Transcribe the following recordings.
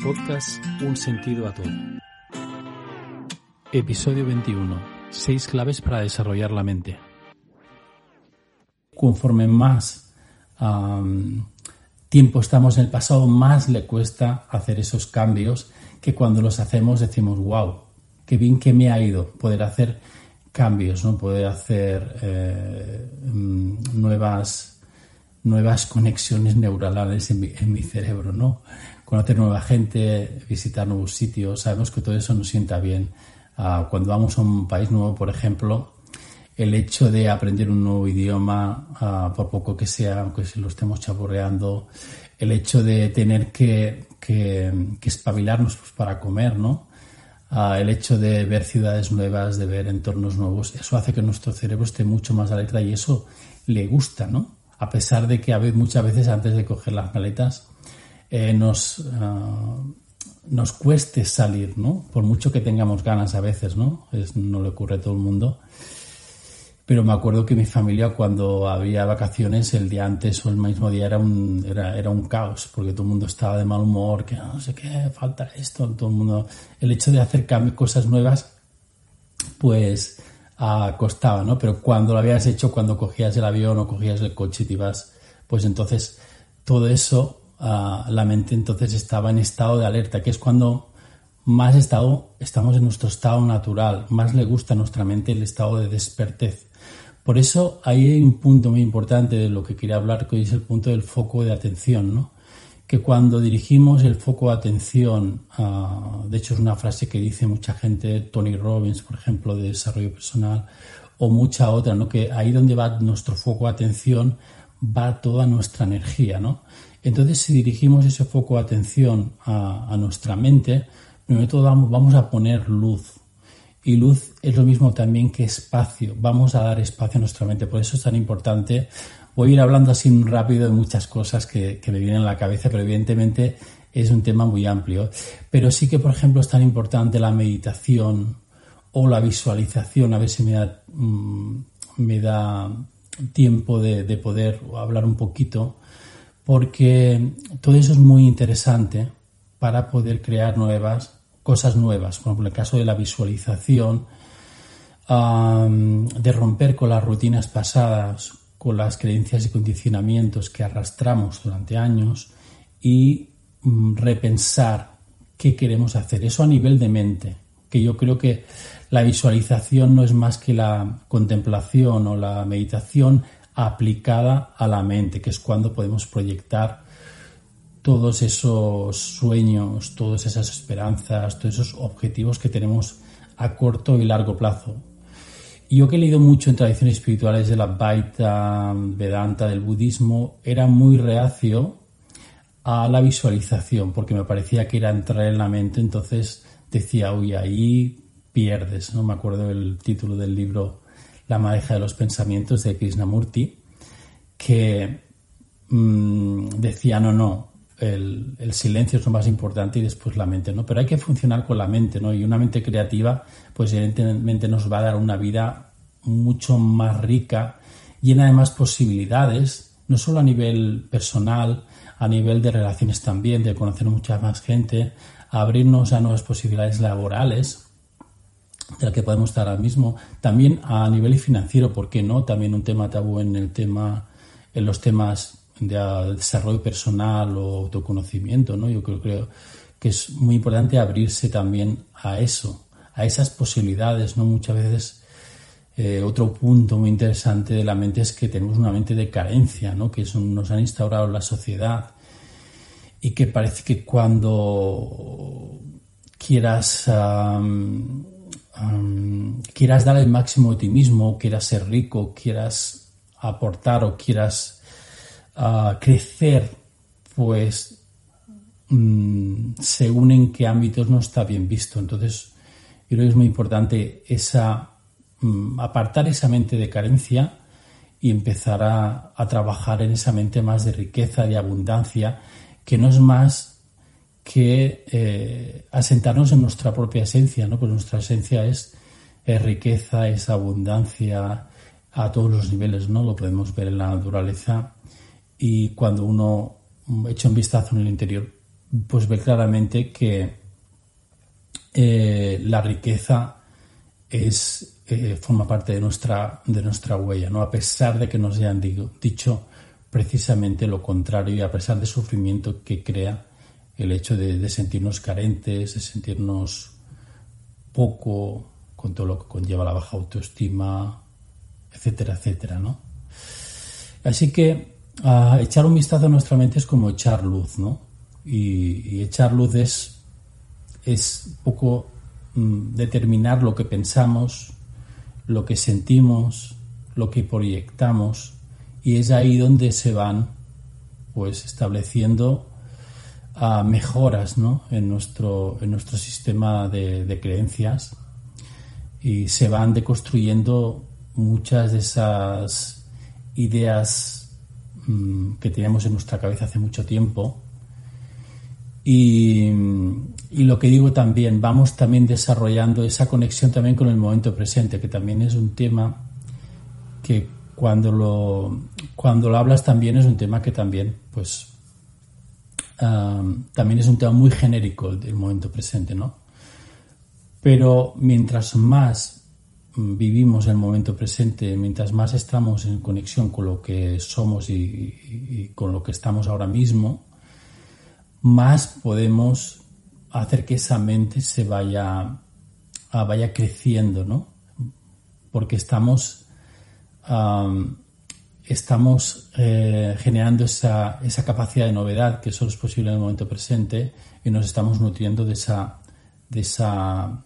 Podcast Un sentido a todo. Episodio 21. Seis claves para desarrollar la mente. Conforme más tiempo estamos en el pasado, más le cuesta hacer esos cambios que cuando los hacemos decimos, wow, qué bien que me ha ido poder hacer cambios, ¿no? poder hacer eh, nuevas, nuevas conexiones neuronales en mi, en mi cerebro, ¿no? Conocer nueva gente, visitar nuevos sitios, sabemos que todo eso nos sienta bien. Uh, cuando vamos a un país nuevo, por ejemplo, el hecho de aprender un nuevo idioma, uh, por poco que sea, aunque se lo estemos chaburreando, el hecho de tener que, que, que espabilarnos pues, para comer, ¿no? Uh, el hecho de ver ciudades nuevas, de ver entornos nuevos, eso hace que nuestro cerebro esté mucho más alerta y eso le gusta, ¿no? A pesar de que a veces, muchas veces antes de coger las maletas eh, nos, uh, nos cueste salir, ¿no? Por mucho que tengamos ganas a veces, ¿no? No le ocurre a todo el mundo. Pero me acuerdo que mi familia cuando había vacaciones el día antes o el mismo día era un, era, era un caos porque todo el mundo estaba de mal humor, que no sé qué, falta esto, todo el mundo... El hecho de hacer cosas nuevas, pues uh, costaba, ¿no? Pero cuando lo habías hecho, cuando cogías el avión o cogías el coche y te ibas, pues entonces todo eso la mente entonces estaba en estado de alerta, que es cuando más estado, estamos en nuestro estado natural, más le gusta a nuestra mente el estado de despertez. Por eso hay un punto muy importante de lo que quería hablar, que es el punto del foco de atención, ¿no? Que cuando dirigimos el foco de atención, de hecho es una frase que dice mucha gente, Tony Robbins, por ejemplo, de desarrollo personal, o mucha otra, ¿no? Que ahí donde va nuestro foco de atención va toda nuestra energía, ¿no? Entonces, si dirigimos ese foco de atención a, nuestra mente, primero todo vamos, a poner luz. Y luz es lo mismo también que espacio. Vamos a dar espacio a nuestra mente. Por eso es tan importante. Voy a ir hablando así rápido de muchas cosas que, que me vienen a la cabeza, pero evidentemente es un tema muy amplio. Pero sí que, por ejemplo, es tan importante la meditación o la visualización. A ver si me da, mmm, me da tiempo de, de poder hablar un poquito porque todo eso es muy interesante para poder crear nuevas cosas nuevas, como en el caso de la visualización, de romper con las rutinas pasadas, con las creencias y condicionamientos que arrastramos durante años y um, repensar qué queremos hacer. Eso a nivel de mente, que yo creo que la visualización no es más que la contemplación o la meditación aplicada a la mente, que es cuando podemos proyectar todos esos sueños, todas esas esperanzas, todos esos objetivos que tenemos a corto y largo plazo. Yo que he leído mucho en tradiciones espirituales de la Baita, Vedanta, del budismo, era muy reacio a la visualización, porque me parecía que era entrar en la mente, entonces decía, uy, ahí pierdes, ¿no? Me acuerdo del título del libro la madeja de los pensamientos de Krishnamurti, que mmm, decía, no, no, el, el, silencio es lo más importante y después la mente, ¿no? Pero hay que funcionar con la mente, ¿no? Y una mente creativa, pues evidentemente nos va a dar una vida mucho más rica, llena de más posibilidades, no solo a nivel personal, a nivel de relaciones también, de conocer mucha más gente, abrirnos a nuevas posibilidades laborales, de la que podemos estar ahora mismo. También a nivel financiero, ¿por qué no? También un tema tabú en el tema, en los temas de desarrollo personal o autoconocimiento, ¿no? Yo creo, creo que es muy importante abrirse también a eso, a esas posibilidades, ¿no? Muchas veces eh, otro punto muy interesante de la mente es que tenemos una mente de carencia, ¿no? Que nos han instaurado la sociedad y que parece que cuando quieras um, um, quieras dar el máximo de ti mismo, quieras ser rico, quieras aportar o quieras uh, crecer, pues mm, según en qué ámbitos no está bien visto. Entonces, creo que es muy importante esa, mm, apartar esa mente de carencia y empezar a, trabajar en esa mente más de riqueza, de abundancia, que no es más que eh, asentarnos en nuestra propia esencia, ¿no? Pues nuestra esencia es, riqueza, es abundancia a todos los niveles, ¿no? Lo podemos ver en la naturaleza y cuando uno echa un vistazo en el interior, pues ve claramente que eh, la riqueza es, eh, forma parte de nuestra, de nuestra huella, ¿no? A pesar de que nos hayan dicho precisamente lo contrario y a pesar del sufrimiento que crea el hecho de, sentirnos carentes, de sentirnos poco con todo lo que conlleva la baja autoestima, etcétera, etcétera, ¿no? Así que echar un vistazo a nuestra mente es como echar luz, ¿no? Y, echar luz es, es poco mm, determinar lo que pensamos, lo que sentimos, lo que proyectamos, y es ahí donde se van pues estableciendo uh, mejoras ¿no? en, nuestro, en nuestro sistema de, creencias y se van deconstruyendo muchas de esas ideas Mm, que teníamos en nuestra cabeza hace mucho tiempo. Y, lo que digo también, vamos también desarrollando esa conexión también con el momento presente, que también es un tema que cuando lo, cuando lo hablas también es un tema que también, pues, también es un tema muy genérico el momento presente, ¿no? Pero mientras más vivimos el momento presente, mientras más estamos en conexión con lo que somos y, con lo que estamos ahora mismo, más podemos hacer que esa mente se vaya, vaya creciendo, ¿no? Porque estamos, estamos eh, generando esa, esa, capacidad de novedad que solo es posible en el momento presente y nos estamos nutriendo de, esa, de, esa,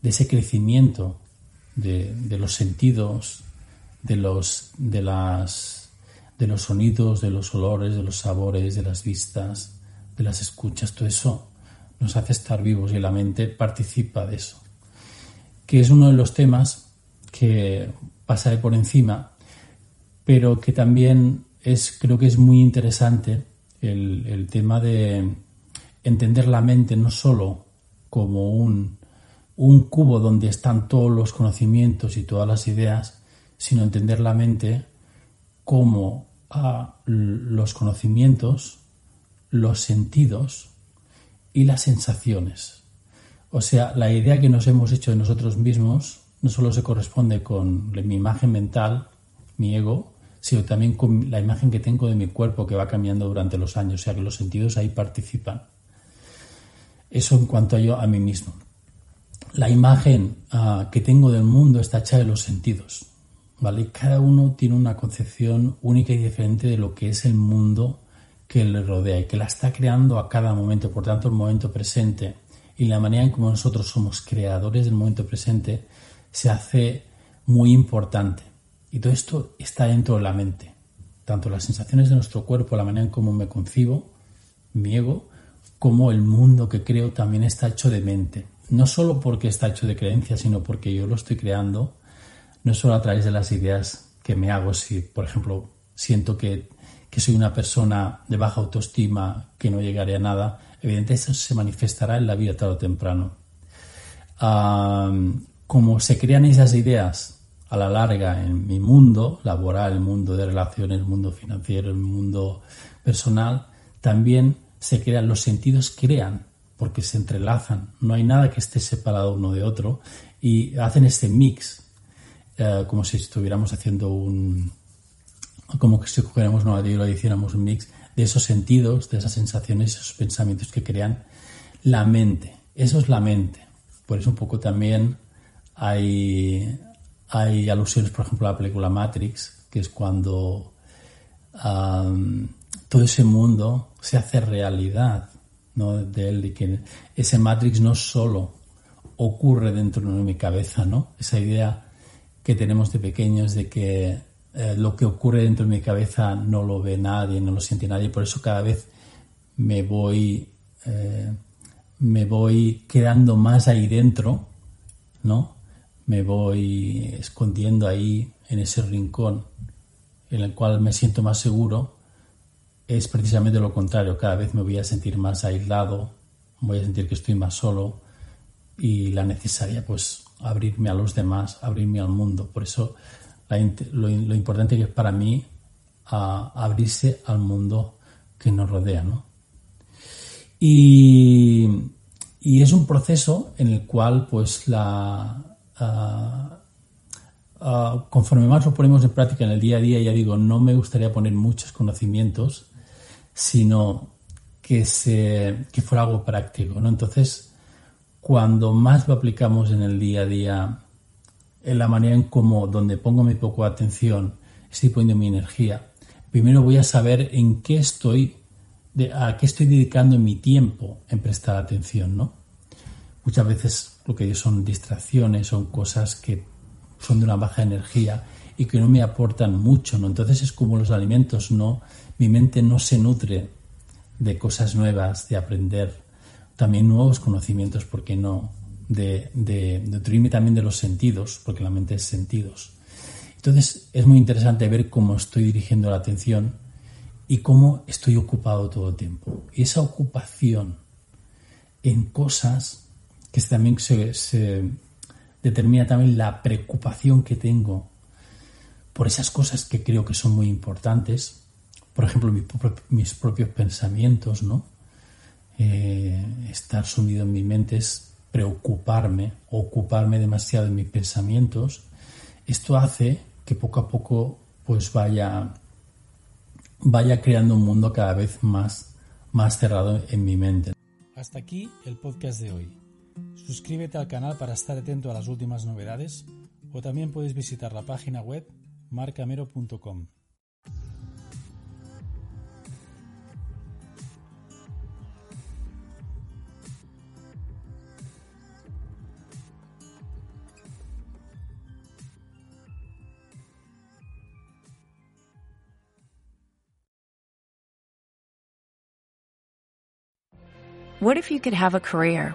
de ese crecimiento de, los sentidos, de los, de, las, de los sonidos, de los olores, de los sabores, de las vistas, de las escuchas, todo eso nos hace estar vivos y la mente participa de eso. Que es uno de los temas que pasaré por encima, pero que también es, creo que es muy interesante el, tema de entender la mente no solo como un un cubo donde están todos los conocimientos y todas las ideas, sino entender la mente como a los conocimientos, los sentidos y las sensaciones. O sea, la idea que nos hemos hecho de nosotros mismos no solo se corresponde con mi imagen mental, mi ego, sino también con la imagen que tengo de mi cuerpo que va cambiando durante los años. O sea, que los sentidos ahí participan. Eso en cuanto a yo a mí mismo la imagen ah, que tengo del mundo está hecha de los sentidos. ¿vale? Cada uno tiene una concepción única y diferente de lo que es el mundo que le rodea y que la está creando a cada momento. Por tanto, el momento presente y la manera en cómo nosotros somos creadores del momento presente se hace muy importante. Y todo esto está dentro de la mente. Tanto las sensaciones de nuestro cuerpo, la manera en cómo me concibo, mi ego, como el mundo que creo también está hecho de mente no solo porque está hecho de creencias, sino porque yo lo estoy creando, no solo a través de las ideas que me hago, si por ejemplo siento que, soy una persona de baja autoestima, que no llegaré a nada, evidentemente eso se manifestará en la vida tarde o temprano. Como se crean esas ideas a la larga en mi mundo laboral, el mundo de relaciones, el mundo financiero, el mundo personal, también se crean, los sentidos crean porque se entrelazan, no hay nada que esté separado uno de otro y hacen este mix, eh, como si estuviéramos haciendo un, como si cogiéramos una y hiciéramos un mix de esos sentidos, de esas sensaciones, esos pensamientos que crean la mente. Eso es la mente. Por eso un poco también hay, alusiones, por ejemplo, a la película Matrix, que es cuando todo ese mundo se hace realidad ¿no? de él y que ese Matrix no solo ocurre dentro de mi cabeza, ¿no? Esa idea que tenemos de pequeños de que eh, lo que ocurre dentro de mi cabeza no lo ve nadie, no lo siente nadie, por eso cada vez me voy eh, me voy quedando más ahí dentro, ¿no? Me voy escondiendo ahí en ese rincón en el cual me siento más seguro, es precisamente lo contrario. Cada vez me voy a sentir más aislado, voy a sentir que estoy más solo y la necesaria, pues, abrirme a los demás, abrirme al mundo. Por eso lo, importante que es para mí abrirse al mundo que nos rodea, ¿no? Y, es un proceso en el cual, pues, la, conforme más lo ponemos en práctica en el día a día, ya digo, no me gustaría poner muchos conocimientos, sino que, se, que fuera algo práctico, ¿no? Entonces, cuando más lo aplicamos en el día a día, en la manera en cómo, donde pongo mi poco atención, estoy poniendo mi energía, primero voy a saber en qué estoy, a qué estoy dedicando mi tiempo en prestar atención, ¿no? Muchas veces lo que son distracciones, son cosas que son de una baja energía y que no me aportan mucho, ¿no? Entonces es como los alimentos, ¿no? Mi mente no se nutre de cosas nuevas, de aprender también nuevos conocimientos, porque no? De, de, de nutrirme también de los sentidos, porque la mente es sentidos. Entonces es muy interesante ver cómo estoy dirigiendo la atención y cómo estoy ocupado todo el tiempo. Y esa ocupación en cosas que también se, determina también la preocupación que tengo por esas cosas que creo que son muy importantes, por ejemplo, mis, propios pensamientos, ¿no? Eh, estar sumido en mi mente es preocuparme, ocuparme demasiado en mis pensamientos. Esto hace que poco a poco pues vaya, vaya creando un mundo cada vez más, más cerrado en mi mente. Hasta aquí el podcast de hoy. Suscríbete al canal para estar atento a las últimas novedades o también puedes visitar la página web marcamero.com. What if you could have a career